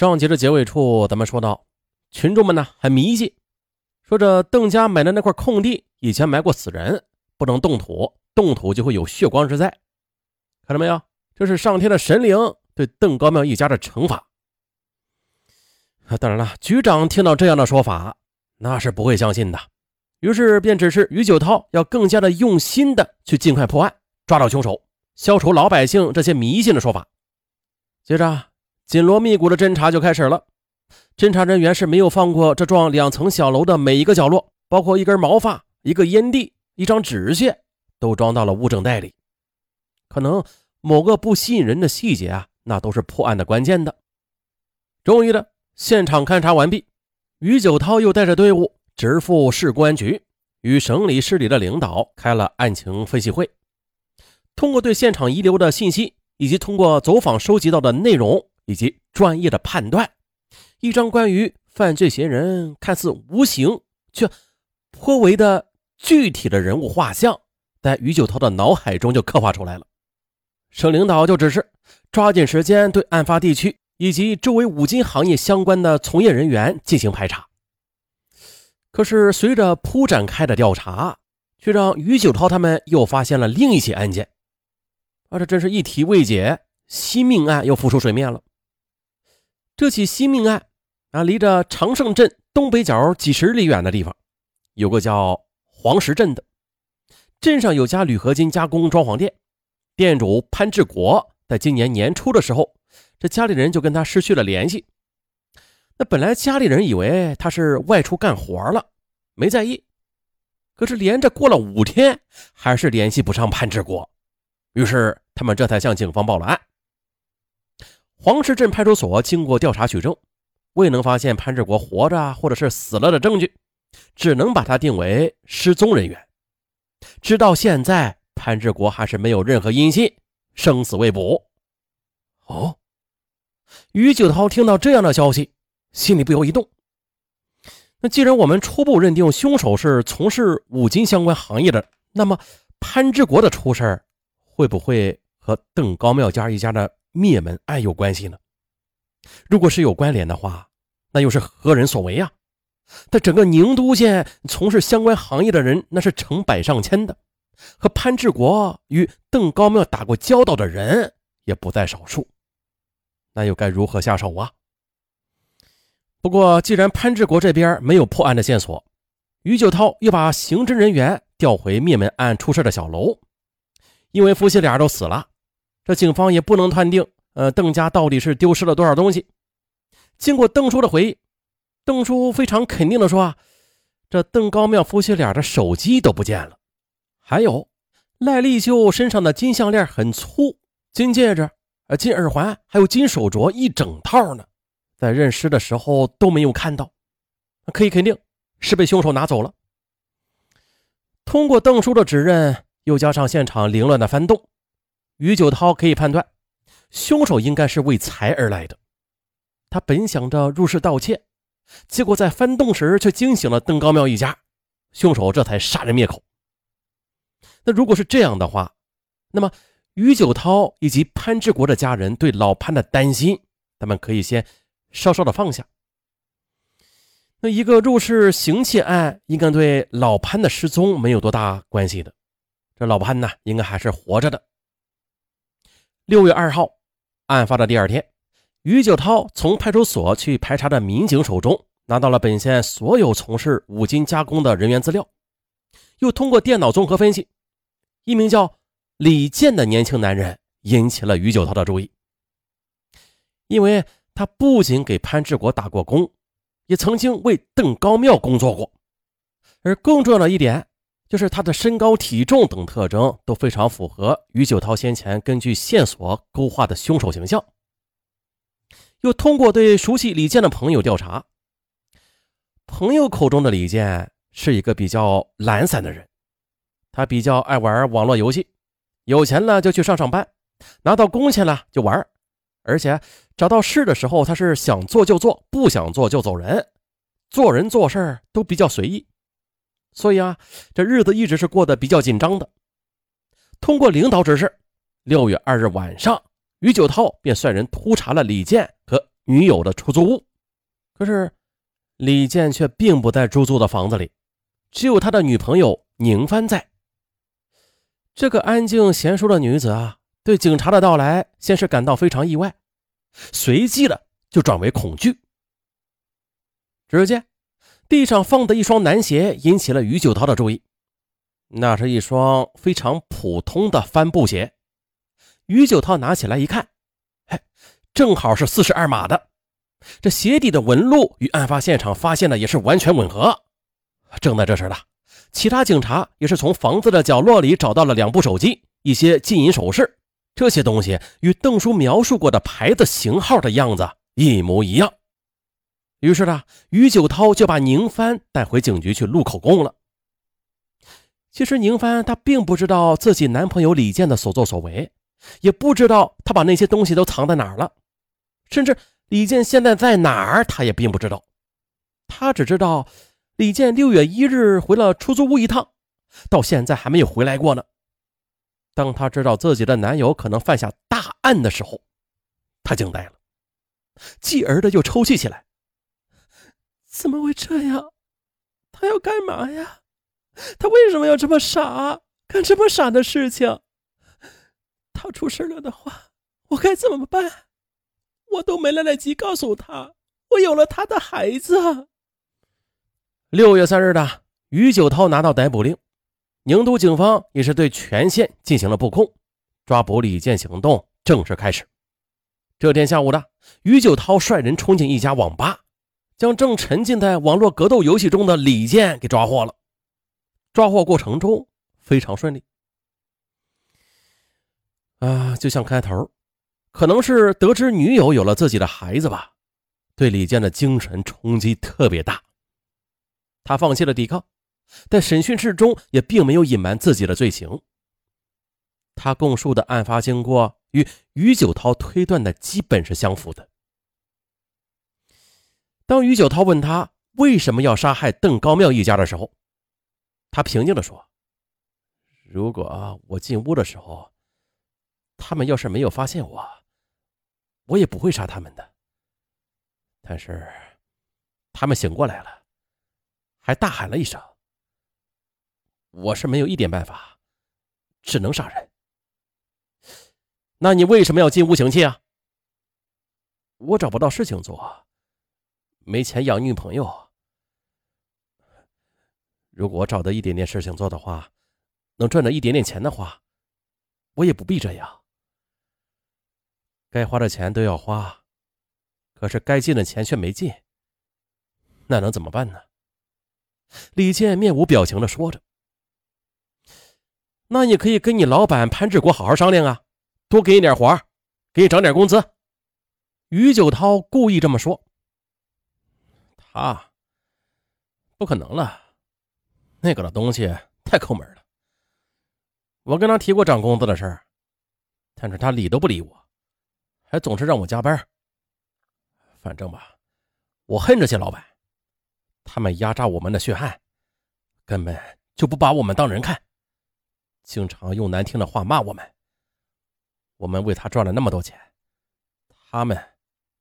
上集的结尾处，咱们说到，群众们呢很迷信，说这邓家买的那块空地以前埋过死人，不能动土，动土就会有血光之灾。看到没有？这是上天的神灵对邓高庙一家的惩罚。当然了，局长听到这样的说法，那是不会相信的，于是便指示于九涛要更加的用心的去尽快破案，抓到凶手，消除老百姓这些迷信的说法。接着。紧锣密鼓的侦查就开始了。侦查人员是没有放过这幢两层小楼的每一个角落，包括一根毛发、一个烟蒂、一张纸屑，都装到了物证袋里。可能某个不吸引人的细节啊，那都是破案的关键的。终于的，现场勘查完毕，于九涛又带着队伍直赴市公安局，与省里、市里的领导开了案情分析会。通过对现场遗留的信息，以及通过走访收集到的内容。以及专业的判断，一张关于犯罪嫌疑人看似无形却颇为的具体的人物画像，在于九涛的脑海中就刻画出来了。省领导就指示抓紧时间对案发地区以及周围五金行业相关的从业人员进行排查。可是，随着铺展开的调查，却让于九涛他们又发现了另一起案件，啊，这真是一题未解，新命案又浮出水面了。这起新命案啊，离着长胜镇东北角几十里远的地方，有个叫黄石镇的镇上有家铝合金加工装潢店，店主潘志国在今年年初的时候，这家里人就跟他失去了联系。那本来家里人以为他是外出干活了，没在意。可是连着过了五天，还是联系不上潘志国，于是他们这才向警方报了案。黄石镇派出所经过调查取证，未能发现潘志国活着或者是死了的证据，只能把他定为失踪人员。直到现在，潘志国还是没有任何音信，生死未卜。哦，于九涛听到这样的消息，心里不由一动。那既然我们初步认定凶手是从事五金相关行业的，那么潘志国的出事会不会和邓高妙家一家的？灭门案有关系呢？如果是有关联的话，那又是何人所为啊？在整个宁都县从事相关行业的人，那是成百上千的，和潘志国与邓高庙打过交道的人也不在少数。那又该如何下手啊？不过，既然潘志国这边没有破案的线索，于九涛又把刑侦人员调回灭门案出事的小楼，因为夫妻俩都死了。这警方也不能断定，呃，邓家到底是丢失了多少东西。经过邓叔的回忆，邓叔非常肯定的说：“啊，这邓高庙夫妻俩的手机都不见了，还有赖丽秀身上的金项链很粗，金戒指、呃金耳环还有金手镯一整套呢，在认尸的时候都没有看到，可以肯定是被凶手拿走了。通过邓叔的指认，又加上现场凌乱的翻动。”于九涛可以判断，凶手应该是为财而来的。他本想着入室盗窃，结果在翻动时却惊醒了邓高庙一家，凶手这才杀人灭口。那如果是这样的话，那么于九涛以及潘志国的家人对老潘的担心，他们可以先稍稍的放下。那一个入室行窃案，应该对老潘的失踪没有多大关系的。这老潘呢，应该还是活着的。六月二号，案发的第二天，于九涛从派出所去排查的民警手中拿到了本县所有从事五金加工的人员资料，又通过电脑综合分析，一名叫李健的年轻男人引起了于九涛的注意，因为他不仅给潘志国打过工，也曾经为邓高庙工作过，而更重要的一点。就是他的身高、体重等特征都非常符合于九涛先前根据线索勾画的凶手形象。又通过对熟悉李健的朋友调查，朋友口中的李健是一个比较懒散的人，他比较爱玩网络游戏，有钱了就去上上班，拿到工钱了就玩，而且找到事的时候他是想做就做，不想做就走人，做人做事都比较随意。所以啊，这日子一直是过得比较紧张的。通过领导指示，六月二日晚上，于九涛便率人突查了李健和女友的出租屋。可是李健却并不在出租的房子里，只有他的女朋友宁帆在。这个安静娴熟的女子啊，对警察的到来先是感到非常意外，随即的就转为恐惧。只见地上放的一双男鞋引起了于九涛的注意，那是一双非常普通的帆布鞋。于九涛拿起来一看，哎，正好是四十二码的，这鞋底的纹路与案发现场发现的也是完全吻合。正在这时呢。其他警察也是从房子的角落里找到了两部手机、一些金银首饰，这些东西与邓叔描述过的牌子型号的样子一模一样。于是呢，于九涛就把宁帆带回警局去录口供了。其实宁帆她并不知道自己男朋友李健的所作所为，也不知道他把那些东西都藏在哪儿了，甚至李健现在在哪儿，她也并不知道。她只知道。李健六月一日回了出租屋一趟，到现在还没有回来过呢。当他知道自己的男友可能犯下大案的时候，他惊呆了，继而的又抽泣起来。怎么会这样？他要干嘛呀？他为什么要这么傻，干这么傻的事情？他出事了的话，我该怎么办？我都没来得及告诉他，我有了他的孩子。六月三日的于九涛拿到逮捕令，宁都警方也是对全县进行了布控，抓捕李健行动正式开始。这天下午的于九涛率人冲进一家网吧，将正沉浸在网络格斗游戏中的李健给抓获了。抓获过程中非常顺利，啊，就像开头，可能是得知女友有了自己的孩子吧，对李健的精神冲击特别大。他放弃了抵抗，在审讯室中也并没有隐瞒自己的罪行。他供述的案发经过与于九涛推断的基本是相符的。当于九涛问他为什么要杀害邓高庙一家的时候，他平静地说：“如果我进屋的时候，他们要是没有发现我，我也不会杀他们的。但是，他们醒过来了。”还大喊了一声：“我是没有一点办法，只能杀人。”那你为什么要进屋行窃啊？我找不到事情做，没钱养女朋友。如果我找到一点点事情做的话，能赚到一点点钱的话，我也不必这样。该花的钱都要花，可是该进的钱却没进，那能怎么办呢？李健面无表情的说着：“那你可以跟你老板潘志国好好商量啊，多给你点活给你涨点工资。”于九涛故意这么说。他不可能了，那个的东西太抠门了。我跟他提过涨工资的事儿，但是他理都不理我，还总是让我加班。反正吧，我恨这些老板。他们压榨我们的血汗，根本就不把我们当人看，经常用难听的话骂我们。我们为他赚了那么多钱，他们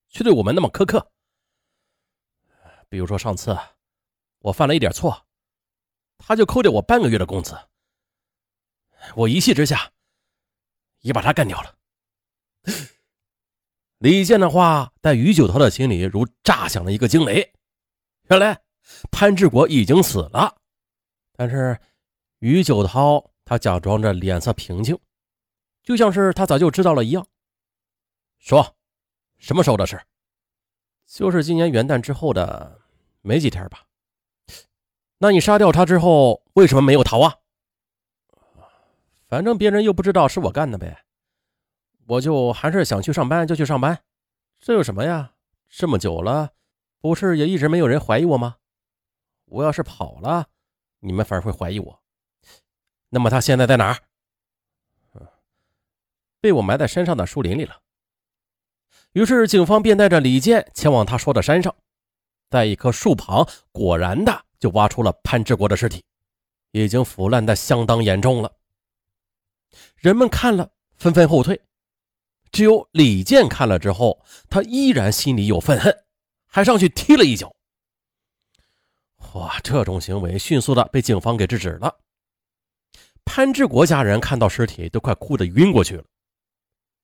却对我们那么苛刻。比如说上次我犯了一点错，他就扣掉我半个月的工资。我一气之下也把他干掉了。李健的话在于九涛的心里如炸响了一个惊雷，原来。潘志国已经死了，但是于九涛他假装着脸色平静，就像是他早就知道了一样。说，什么时候的事？就是今年元旦之后的没几天吧。那你杀掉他之后，为什么没有逃啊？反正别人又不知道是我干的呗，我就还是想去上班就去上班，这有什么呀？这么久了，不是也一直没有人怀疑我吗？我要是跑了，你们反而会怀疑我。那么他现在在哪儿？被我埋在山上的树林里了。于是警方便带着李健前往他说的山上，在一棵树旁，果然的就挖出了潘志国的尸体，已经腐烂的相当严重了。人们看了纷纷后退。只有李健看了之后，他依然心里有愤恨，还上去踢了一脚。哇！这种行为迅速的被警方给制止了。潘志国家人看到尸体都快哭得晕过去了。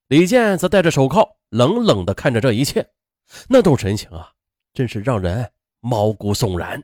李健则戴着手铐，冷冷的看着这一切，那种神情啊，真是让人毛骨悚然。